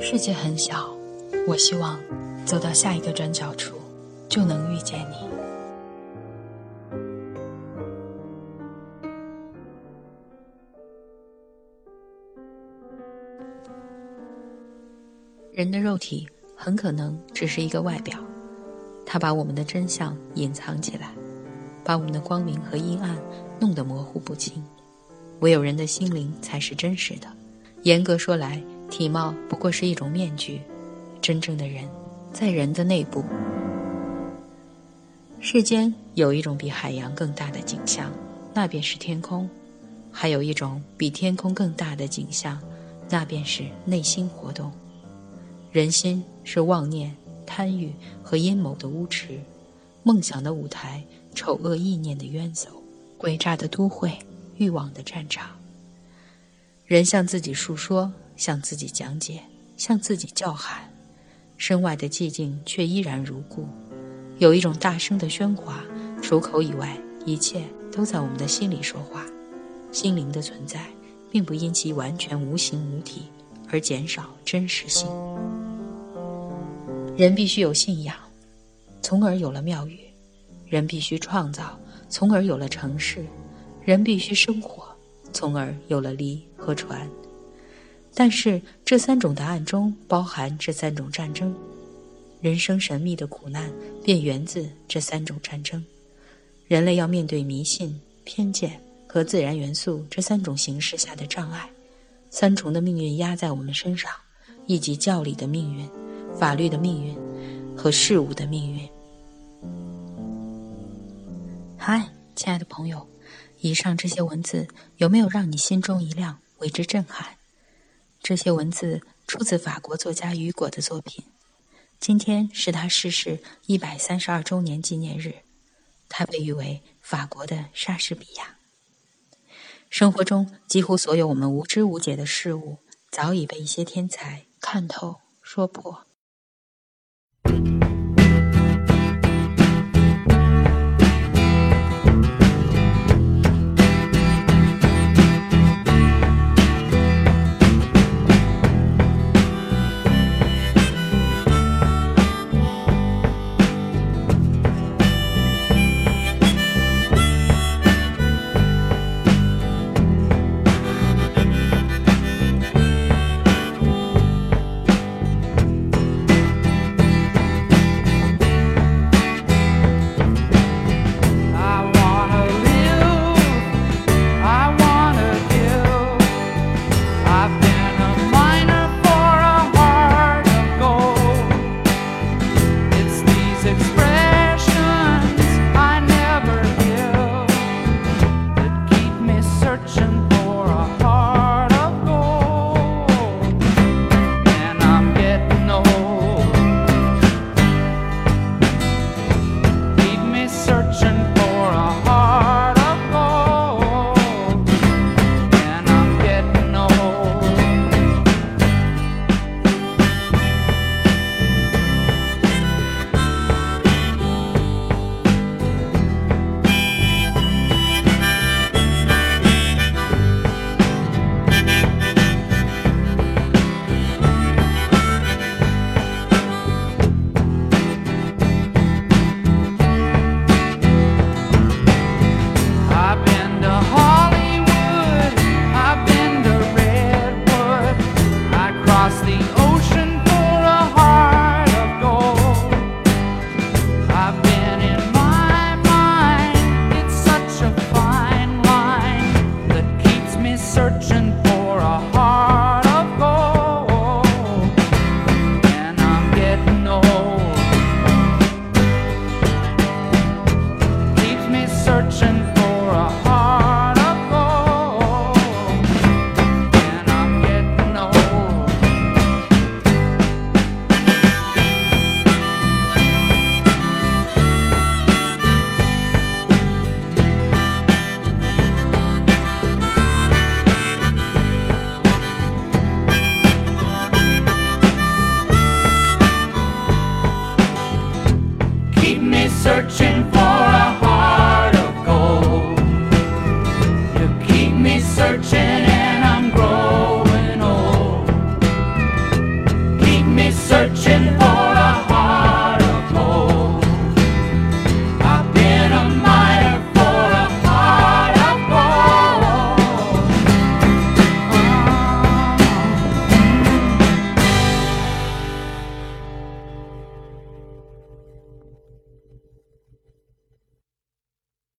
世界很小，我希望走到下一个转角处，就能遇见你。人的肉体很可能只是一个外表，它把我们的真相隐藏起来，把我们的光明和阴暗弄得模糊不清。唯有人的心灵才是真实的。严格说来，体貌不过是一种面具，真正的人在人的内部。世间有一种比海洋更大的景象，那便是天空；还有一种比天空更大的景象，那便是内心活动。人心是妄念、贪欲和阴谋的污池，梦想的舞台，丑恶意念的冤走，诡诈的都会，欲望的战场。人向自己述说，向自己讲解，向自己叫喊，身外的寂静却依然如故。有一种大声的喧哗，除口以外，一切都在我们的心里说话。心灵的存在，并不因其完全无形无体而减少真实性。人必须有信仰，从而有了庙宇；人必须创造，从而有了城市；人必须生活，从而有了犁和船。但是这三种答案中包含这三种战争，人生神秘的苦难便源自这三种战争。人类要面对迷信、偏见和自然元素这三种形式下的障碍，三重的命运压在我们身上，以及教理的命运。法律的命运和事物的命运。嗨，亲爱的朋友，以上这些文字有没有让你心中一亮，为之震撼？这些文字出自法国作家雨果的作品。今天是他逝世一百三十二周年纪念日，他被誉为法国的莎士比亚。生活中几乎所有我们无知无解的事物，早已被一些天才看透、说破。searching for a